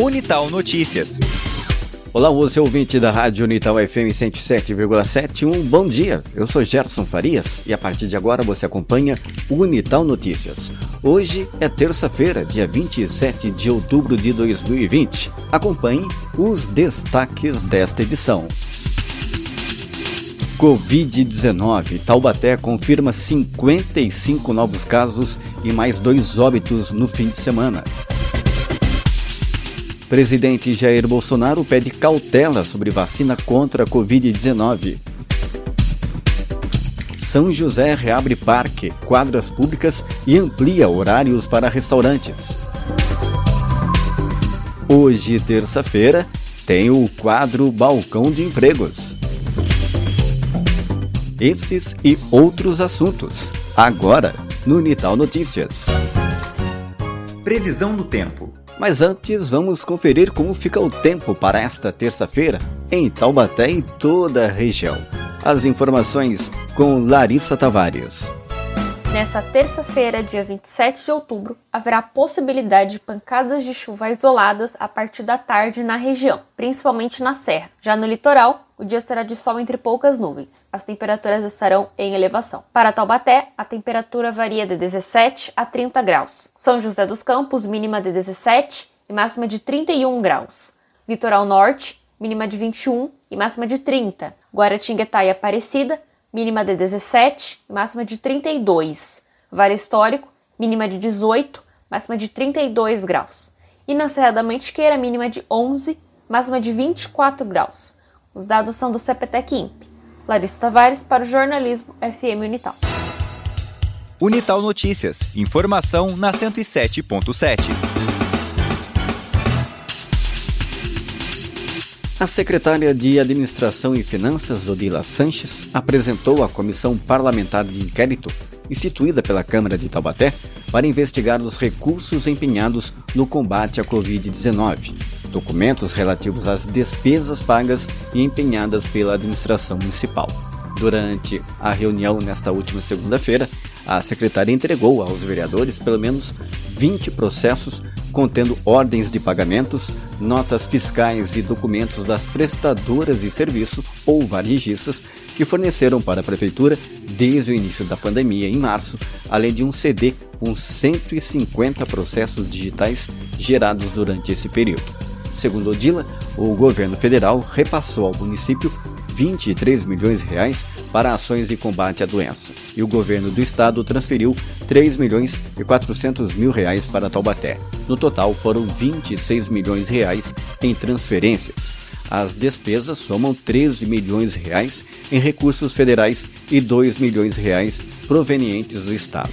Unital Notícias. Olá, você ouvinte da Rádio Unital FM 107,7, um bom dia. Eu sou Gerson Farias e a partir de agora você acompanha Unital Notícias. Hoje é terça-feira, dia 27 de outubro de 2020. Acompanhe os destaques desta edição. Covid-19. Taubaté confirma 55 novos casos e mais dois óbitos no fim de semana. Presidente Jair Bolsonaro pede cautela sobre vacina contra a Covid-19. São José reabre parque, quadras públicas e amplia horários para restaurantes. Hoje, terça-feira, tem o quadro Balcão de Empregos. Esses e outros assuntos, agora no Unital Notícias. Previsão do tempo. Mas antes, vamos conferir como fica o tempo para esta terça-feira em Taubaté e toda a região. As informações com Larissa Tavares. Nesta terça-feira, dia 27 de outubro, haverá possibilidade de pancadas de chuva isoladas a partir da tarde na região, principalmente na Serra. Já no litoral, o dia será de sol entre poucas nuvens. As temperaturas estarão em elevação. Para Taubaté, a temperatura varia de 17 a 30 graus. São José dos Campos, mínima de 17 e máxima de 31 graus. Litoral Norte, mínima de 21 e máxima de 30. Guaratinguetá e Aparecida, mínima de 17 e máxima de 32. Vale Histórico, mínima de 18, máxima de 32 graus. E na Serra da Mantiqueira, mínima de 11, máxima de 24 graus. Os dados são do CPTEC Imp. Larissa Tavares para o jornalismo FM Unital. Unital Notícias. Informação na 107.7. A secretária de Administração e Finanças, Odila Sanches, apresentou à Comissão Parlamentar de Inquérito, instituída pela Câmara de Taubaté, para investigar os recursos empenhados no combate à Covid-19 documentos relativos às despesas pagas e empenhadas pela administração municipal. Durante a reunião nesta última segunda-feira, a secretária entregou aos vereadores pelo menos 20 processos contendo ordens de pagamentos, notas fiscais e documentos das prestadoras de serviço ou varejistas que forneceram para a prefeitura desde o início da pandemia em março, além de um CD com 150 processos digitais gerados durante esse período. Segundo Odila, o governo federal repassou ao município 23 milhões reais para ações de combate à doença, e o governo do estado transferiu 3 milhões e 400 mil reais para Taubaté. No total, foram 26 milhões reais em transferências. As despesas somam 13 milhões reais em recursos federais e 2 milhões reais provenientes do estado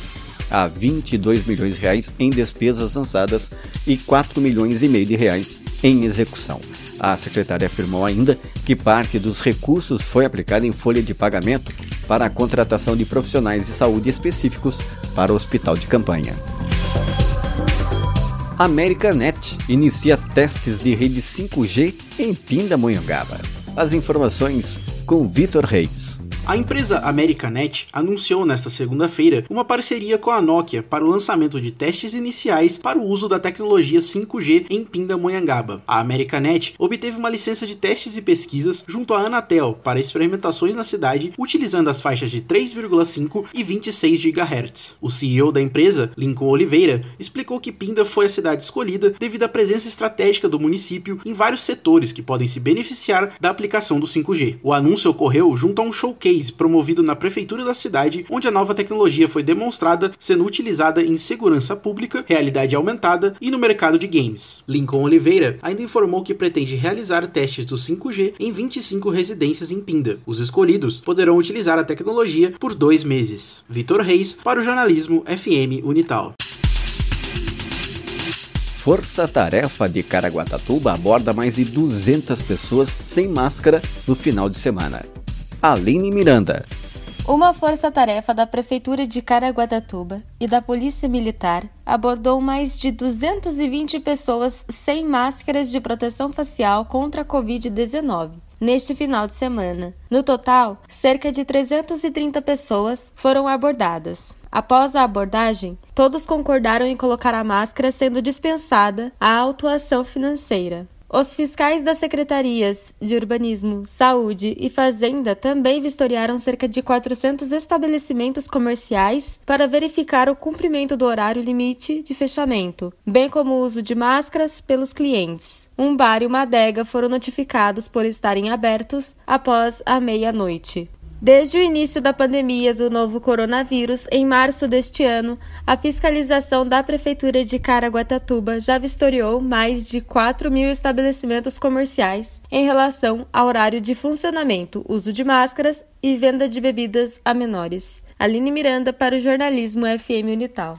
a 22 milhões reais em despesas lançadas e 4 milhões e meio de reais em execução. A secretária afirmou ainda que parte dos recursos foi aplicada em folha de pagamento para a contratação de profissionais de saúde específicos para o hospital de campanha. Americanet inicia testes de rede 5G em Pindamonhangaba. As informações com Vitor Reis. A empresa Americanet anunciou nesta segunda-feira uma parceria com a Nokia para o lançamento de testes iniciais para o uso da tecnologia 5G em Pindamonhangaba. A Americanet obteve uma licença de testes e pesquisas junto à Anatel para experimentações na cidade utilizando as faixas de 3,5 e 26 GHz. O CEO da empresa, Lincoln Oliveira, explicou que Pinda foi a cidade escolhida devido à presença estratégica do município em vários setores que podem se beneficiar da aplicação do 5G. O anúncio ocorreu junto a um showcase case promovido na prefeitura da cidade, onde a nova tecnologia foi demonstrada sendo utilizada em segurança pública, realidade aumentada e no mercado de games. Lincoln Oliveira ainda informou que pretende realizar testes do 5G em 25 residências em Pinda. Os escolhidos poderão utilizar a tecnologia por dois meses. Vitor Reis, para o jornalismo FM Unital. Força Tarefa de Caraguatatuba aborda mais de 200 pessoas sem máscara no final de semana. Aline Miranda. Uma força-tarefa da Prefeitura de Caraguatatuba e da Polícia Militar abordou mais de 220 pessoas sem máscaras de proteção facial contra a Covid-19 neste final de semana. No total, cerca de 330 pessoas foram abordadas. Após a abordagem, todos concordaram em colocar a máscara, sendo dispensada a autuação financeira. Os fiscais das secretarias de Urbanismo, Saúde e Fazenda também vistoriaram cerca de 400 estabelecimentos comerciais para verificar o cumprimento do horário limite de fechamento, bem como o uso de máscaras pelos clientes. Um bar e uma adega foram notificados por estarem abertos após a meia-noite. Desde o início da pandemia do novo coronavírus, em março deste ano, a fiscalização da Prefeitura de Caraguatatuba já vistoriou mais de 4 mil estabelecimentos comerciais em relação ao horário de funcionamento, uso de máscaras e venda de bebidas a menores. Aline Miranda para o jornalismo FM Unital.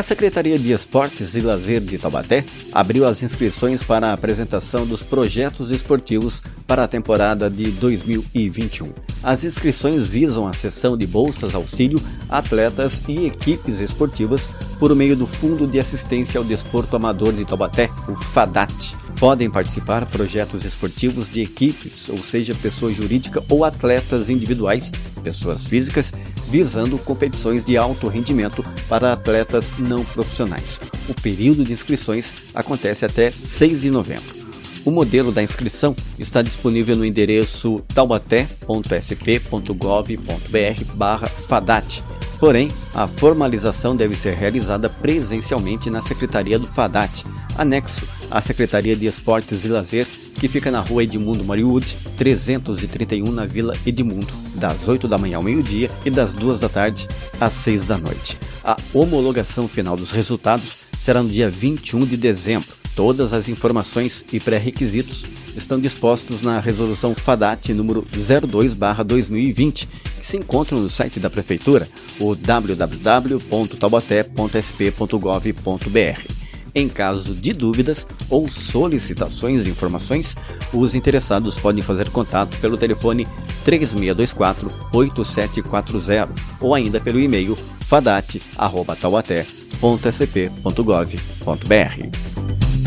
A Secretaria de Esportes e Lazer de Taubaté abriu as inscrições para a apresentação dos projetos esportivos para a temporada de 2021. As inscrições visam a cessão de bolsas auxílio atletas e equipes esportivas por meio do Fundo de Assistência ao Desporto Amador de Taubaté, o FADAT. Podem participar projetos esportivos de equipes, ou seja, pessoa jurídica ou atletas individuais, pessoas físicas, visando competições de alto rendimento para atletas não profissionais. O período de inscrições acontece até 6 de novembro. O modelo da inscrição está disponível no endereço taubaté.sp.gov.br/fadat. Porém, a formalização deve ser realizada presencialmente na Secretaria do FADAT, anexo à Secretaria de Esportes e Lazer, que fica na rua Edmundo Mariwood, 331 na Vila Edmundo, das 8 da manhã ao meio-dia e das 2 da tarde às 6 da noite. A homologação final dos resultados será no dia 21 de dezembro. Todas as informações e pré-requisitos estão dispostos na resolução FADAT número 02/2020, que se encontra no site da prefeitura, o www.taubaté.sp.gov.br. Em caso de dúvidas ou solicitações de informações, os interessados podem fazer contato pelo telefone 3624 8740 ou ainda pelo e-mail fadat@taubaté.sp.gov.br.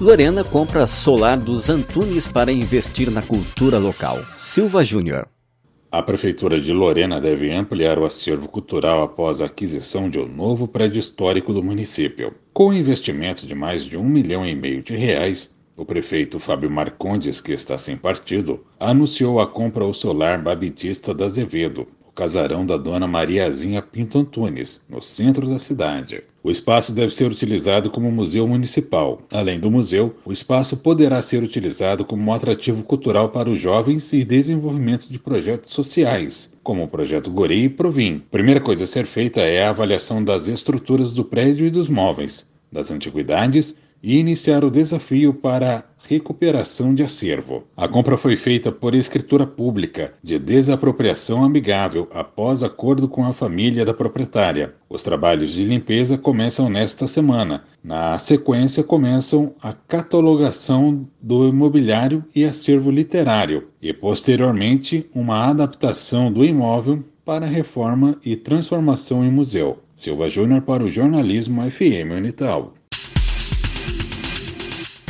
Lorena compra solar dos Antunes para investir na cultura local. Silva Júnior. A Prefeitura de Lorena deve ampliar o acervo cultural após a aquisição de um novo prédio histórico do município. Com um investimento de mais de um milhão e meio de reais, o prefeito Fábio Marcondes, que está sem partido, anunciou a compra ao solar Babitista da Azevedo, casarão da dona Mariazinha Pinto Antunes, no centro da cidade. O espaço deve ser utilizado como museu municipal. Além do museu, o espaço poderá ser utilizado como um atrativo cultural para os jovens e desenvolvimento de projetos sociais, como o projeto Gori e Provim. Primeira coisa a ser feita é a avaliação das estruturas do prédio e dos móveis, das antiguidades e iniciar o desafio para recuperação de acervo. A compra foi feita por escritura pública de desapropriação amigável após acordo com a família da proprietária. Os trabalhos de limpeza começam nesta semana. Na sequência, começam a catalogação do imobiliário e acervo literário e, posteriormente, uma adaptação do imóvel para reforma e transformação em museu. Silva Júnior para o Jornalismo FM Unital.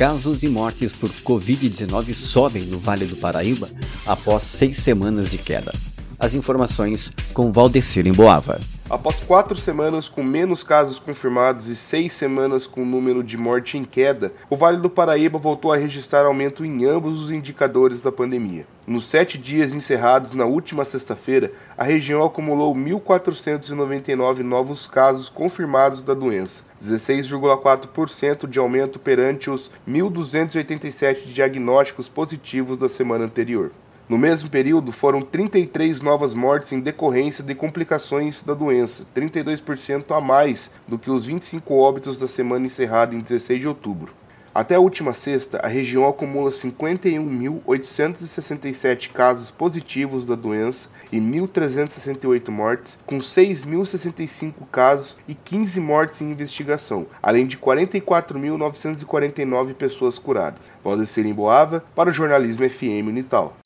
Casos e mortes por Covid-19 sobem no Vale do Paraíba após seis semanas de queda. As informações com Valdecir em Boava. Após quatro semanas com menos casos confirmados e seis semanas com número de morte em queda, o Vale do Paraíba voltou a registrar aumento em ambos os indicadores da pandemia. Nos sete dias encerrados na última sexta-feira, a região acumulou 1.499 novos casos confirmados da doença, 16,4% de aumento perante os 1.287 diagnósticos positivos da semana anterior. No mesmo período, foram 33 novas mortes em decorrência de complicações da doença, 32% a mais do que os 25 óbitos da semana encerrada em 16 de outubro. Até a última sexta, a região acumula 51.867 casos positivos da doença e 1.368 mortes, com 6.065 casos e 15 mortes em investigação, além de 44.949 pessoas curadas. Valdecir em Boava, para o Jornalismo FM Unital.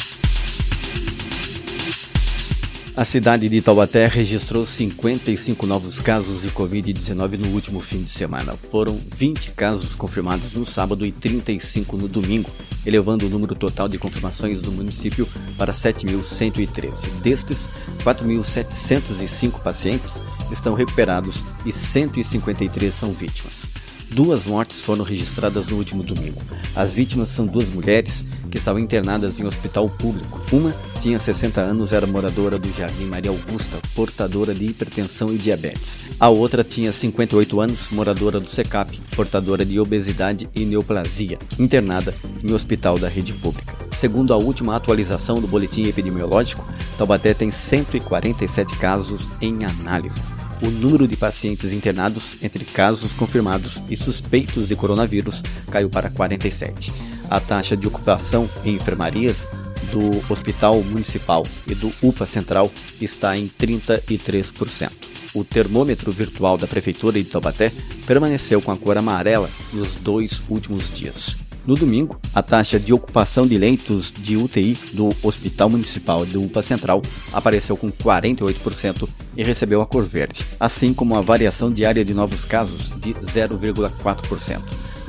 A cidade de Taubaté registrou 55 novos casos de Covid-19 no último fim de semana. Foram 20 casos confirmados no sábado e 35 no domingo, elevando o número total de confirmações do município para 7.113. Destes, 4.705 pacientes estão recuperados e 153 são vítimas. Duas mortes foram registradas no último domingo. As vítimas são duas mulheres que estavam internadas em hospital público. Uma tinha 60 anos, era moradora do Jardim Maria Augusta, portadora de hipertensão e diabetes. A outra tinha 58 anos, moradora do SECAP, portadora de obesidade e neoplasia, internada em hospital da rede pública. Segundo a última atualização do boletim epidemiológico, Taubaté tem 147 casos em análise o número de pacientes internados entre casos confirmados e suspeitos de coronavírus caiu para 47. A taxa de ocupação em enfermarias do Hospital Municipal e do UPA Central está em 33%. O termômetro virtual da Prefeitura de Taubaté permaneceu com a cor amarela nos dois últimos dias. No domingo, a taxa de ocupação de leitos de UTI do Hospital Municipal do UPA Central apareceu com 48% e recebeu a cor verde, assim como a variação diária de novos casos de 0,4%.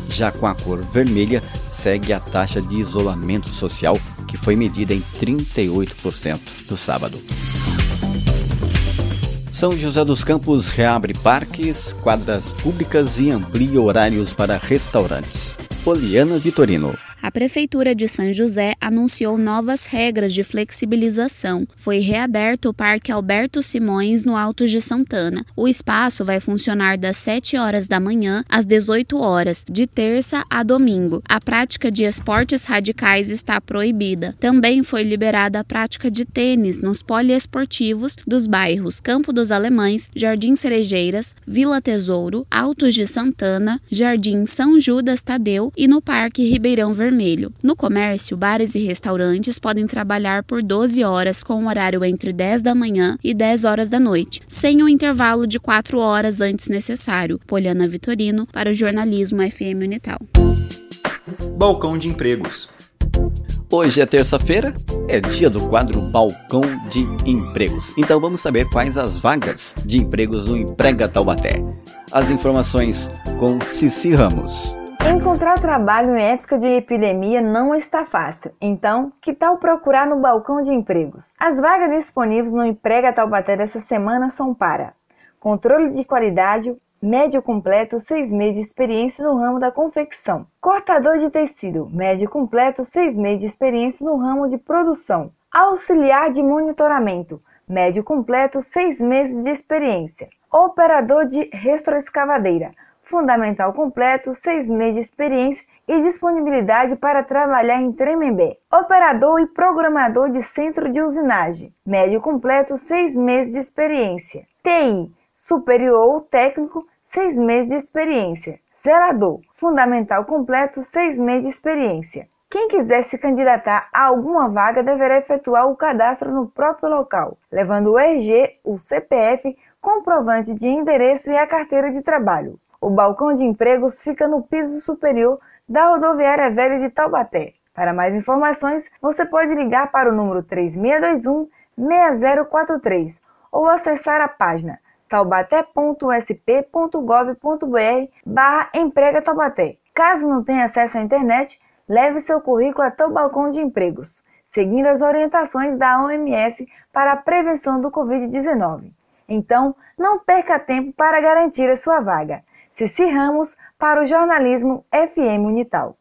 Já com a cor vermelha, segue a taxa de isolamento social, que foi medida em 38% no sábado. São José dos Campos reabre parques, quadras públicas e amplia horários para restaurantes. Poliana Vitorino. A Prefeitura de São José anunciou novas regras de flexibilização. Foi reaberto o Parque Alberto Simões, no Alto de Santana. O espaço vai funcionar das 7 horas da manhã às 18 horas, de terça a domingo. A prática de esportes radicais está proibida. Também foi liberada a prática de tênis nos poliesportivos dos bairros Campo dos Alemães, Jardim Cerejeiras, Vila Tesouro, Altos de Santana, Jardim São Judas Tadeu e no Parque Ribeirão Vermelho vermelho. No comércio, bares e restaurantes podem trabalhar por 12 horas com um horário entre 10 da manhã e 10 horas da noite, sem o um intervalo de 4 horas antes necessário. Poliana Vitorino para o jornalismo FM Unital. Balcão de empregos. Hoje é terça-feira, é dia do quadro Balcão de Empregos. Então vamos saber quais as vagas de empregos no Emprega Taubaté. As informações com Cici Ramos. Encontrar trabalho em época de epidemia não está fácil, então que tal procurar no balcão de empregos? As vagas disponíveis no Emprega Taubaté dessa semana são para controle de qualidade, médio completo, seis meses de experiência no ramo da confecção, cortador de tecido, médio completo, seis meses de experiência no ramo de produção, auxiliar de monitoramento, médio completo, seis meses de experiência, operador de retroescavadeira, fundamental completo, seis meses de experiência e disponibilidade para trabalhar em Tremembé. Operador e programador de centro de usinagem. Médio completo, seis meses de experiência. TI, superior ou técnico, seis meses de experiência. Zerador, fundamental completo, seis meses de experiência. Quem quiser se candidatar a alguma vaga deverá efetuar o cadastro no próprio local, levando o RG, o CPF, comprovante de endereço e a carteira de trabalho. O balcão de empregos fica no piso superior da rodoviária velha de Taubaté. Para mais informações, você pode ligar para o número 3621 6043 ou acessar a página taubaté.sp.gov.br barra emprega Taubaté. Caso não tenha acesso à internet, leve seu currículo até o balcão de empregos, seguindo as orientações da OMS para a prevenção do Covid-19. Então, não perca tempo para garantir a sua vaga. Cici Ramos para o jornalismo FM Unital.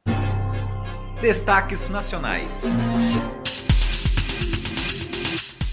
Destaques nacionais.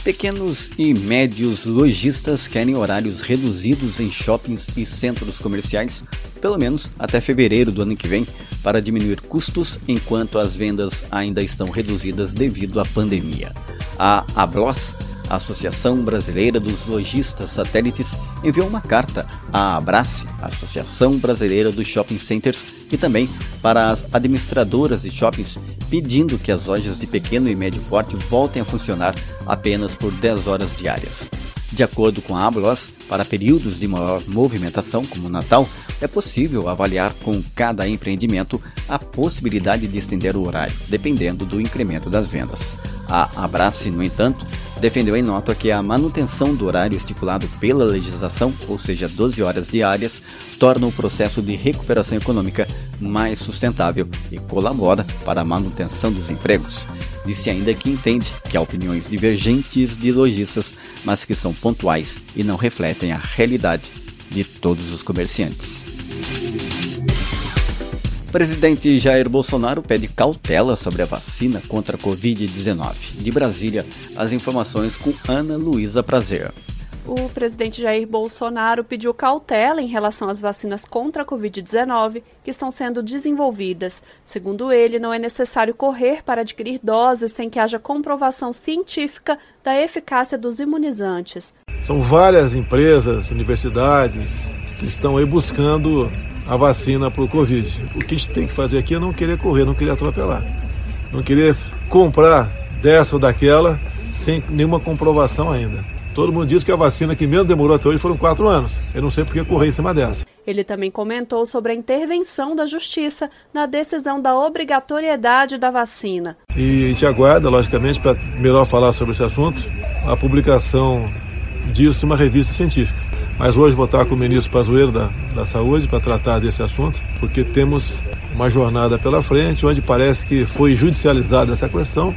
Pequenos e médios lojistas querem horários reduzidos em shoppings e centros comerciais, pelo menos até fevereiro do ano que vem, para diminuir custos enquanto as vendas ainda estão reduzidas devido à pandemia. A Ablos a Associação Brasileira dos Lojistas Satélites enviou uma carta à Abrace, Associação Brasileira dos Shopping Centers, e também para as administradoras de shoppings, pedindo que as lojas de pequeno e médio porte voltem a funcionar apenas por 10 horas diárias. De acordo com a Ablos, para períodos de maior movimentação, como o Natal, é possível avaliar com cada empreendimento a possibilidade de estender o horário, dependendo do incremento das vendas. A Abrace, no entanto, defendeu em nota que a manutenção do horário estipulado pela legislação, ou seja, 12 horas diárias, torna o processo de recuperação econômica mais sustentável e colabora para a manutenção dos empregos. Disse ainda que entende que há opiniões divergentes de lojistas, mas que são pontuais e não refletem a realidade de todos os comerciantes. O presidente Jair Bolsonaro pede cautela sobre a vacina contra a Covid-19. De Brasília, as informações com Ana Luísa Prazer. O presidente Jair Bolsonaro pediu cautela em relação às vacinas contra a Covid-19 que estão sendo desenvolvidas. Segundo ele, não é necessário correr para adquirir doses sem que haja comprovação científica da eficácia dos imunizantes. São várias empresas, universidades que estão aí buscando a vacina para o Covid. O que a gente tem que fazer aqui é não querer correr, não querer atropelar. Não querer comprar dessa ou daquela sem nenhuma comprovação ainda. Todo mundo diz que a vacina que menos demorou até hoje foram quatro anos. Eu não sei por que correr em cima dessa. Ele também comentou sobre a intervenção da Justiça na decisão da obrigatoriedade da vacina. E a gente aguarda, logicamente, para melhor falar sobre esse assunto, a publicação disso em uma revista científica. Mas hoje vou estar com o ministro Pazuello da, da Saúde para tratar desse assunto, porque temos uma jornada pela frente onde parece que foi judicializada essa questão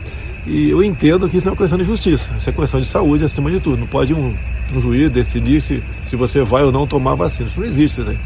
e eu entendo que isso é uma questão de justiça, isso é questão de saúde acima de tudo. Não pode um, um juiz decidir se, se você vai ou não tomar vacina. Isso não existe. Né?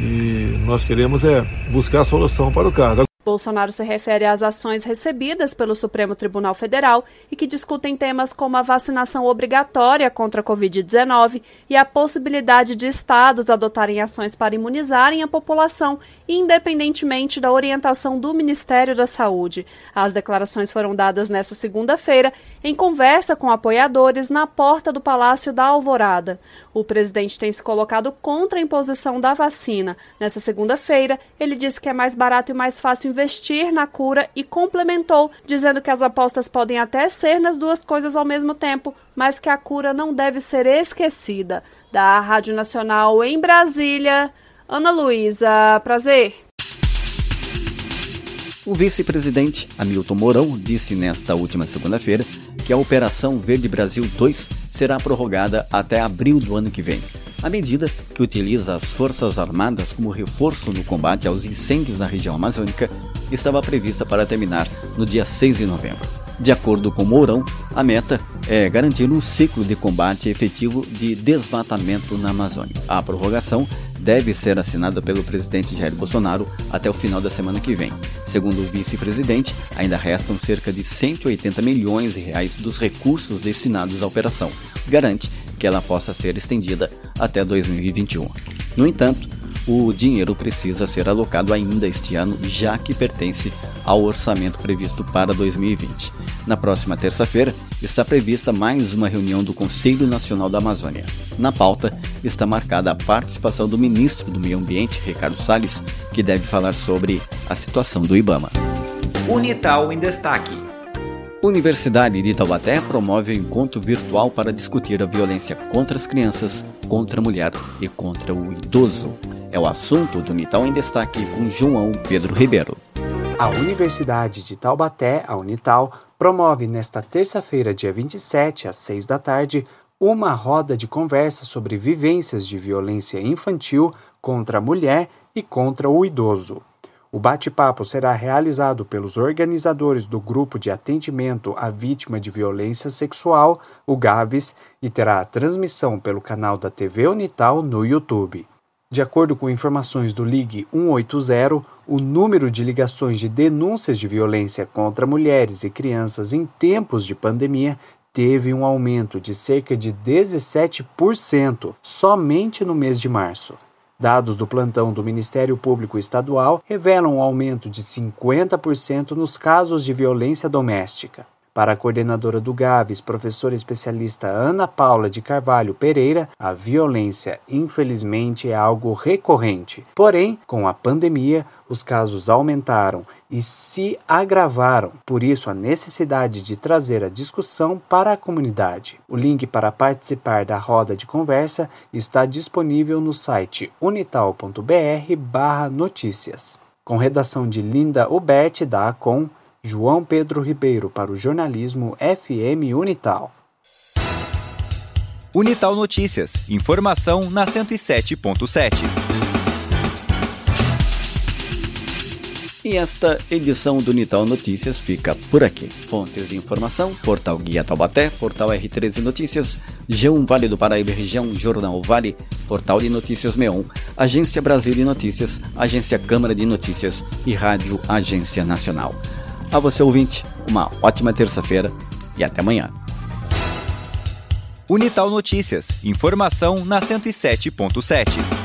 E nós queremos é buscar a solução para o caso. Bolsonaro se refere às ações recebidas pelo Supremo Tribunal Federal e que discutem temas como a vacinação obrigatória contra a Covid-19 e a possibilidade de estados adotarem ações para imunizarem a população, independentemente da orientação do Ministério da Saúde. As declarações foram dadas nesta segunda-feira em conversa com apoiadores na porta do Palácio da Alvorada. O presidente tem se colocado contra a imposição da vacina. Nessa segunda-feira, ele disse que é mais barato e mais fácil investir na cura e complementou, dizendo que as apostas podem até ser nas duas coisas ao mesmo tempo, mas que a cura não deve ser esquecida. Da Rádio Nacional em Brasília, Ana Luísa, prazer. O vice-presidente Hamilton Mourão disse nesta última segunda-feira que a Operação Verde Brasil 2 será prorrogada até abril do ano que vem. A medida, que utiliza as Forças Armadas como reforço no combate aos incêndios na região amazônica, estava prevista para terminar no dia 6 de novembro. De acordo com Mourão, a meta é garantir um ciclo de combate efetivo de desmatamento na Amazônia. A prorrogação deve ser assinada pelo presidente Jair Bolsonaro até o final da semana que vem. Segundo o vice-presidente, ainda restam cerca de 180 milhões de reais dos recursos destinados à operação. Garante que ela possa ser estendida até 2021. No entanto, o dinheiro precisa ser alocado ainda este ano, já que pertence ao orçamento previsto para 2020. Na próxima terça-feira, está prevista mais uma reunião do Conselho Nacional da Amazônia. Na pauta está marcada a participação do ministro do Meio Ambiente, Ricardo Salles, que deve falar sobre a situação do Ibama. Unital em Destaque. Universidade de Taubaté promove um encontro virtual para discutir a violência contra as crianças, contra a mulher e contra o idoso. É o assunto do Unital em Destaque com João Pedro Ribeiro. A Universidade de Taubaté, a Unital, promove nesta terça-feira, dia 27, às 6 da tarde, uma roda de conversa sobre vivências de violência infantil contra a mulher e contra o idoso. O bate-papo será realizado pelos organizadores do Grupo de Atendimento à Vítima de Violência Sexual, o GAVES, e terá transmissão pelo canal da TV Unital no YouTube. De acordo com informações do Ligue 180, o número de ligações de denúncias de violência contra mulheres e crianças em tempos de pandemia teve um aumento de cerca de 17% somente no mês de março. Dados do plantão do Ministério Público Estadual revelam um aumento de 50% nos casos de violência doméstica. Para a coordenadora do GAVES, professora especialista Ana Paula de Carvalho Pereira, a violência, infelizmente, é algo recorrente. Porém, com a pandemia, os casos aumentaram e se agravaram. Por isso, a necessidade de trazer a discussão para a comunidade. O link para participar da roda de conversa está disponível no site unital.br/notícias. Com redação de Linda Uberti da ACOM, João Pedro Ribeiro para o jornalismo FM Unital. Unital Notícias. Informação na 107.7. E esta edição do Unital Notícias fica por aqui. Fontes de informação: Portal Guia Taubaté, Portal R13 Notícias, G1 Vale do Paraíba Região, Jornal Vale, Portal de Notícias Meon, Agência Brasil de Notícias, Agência Câmara de Notícias e Rádio Agência Nacional. A você ouvinte, uma ótima terça-feira e até amanhã. Unital Notícias. Informação na 107.7.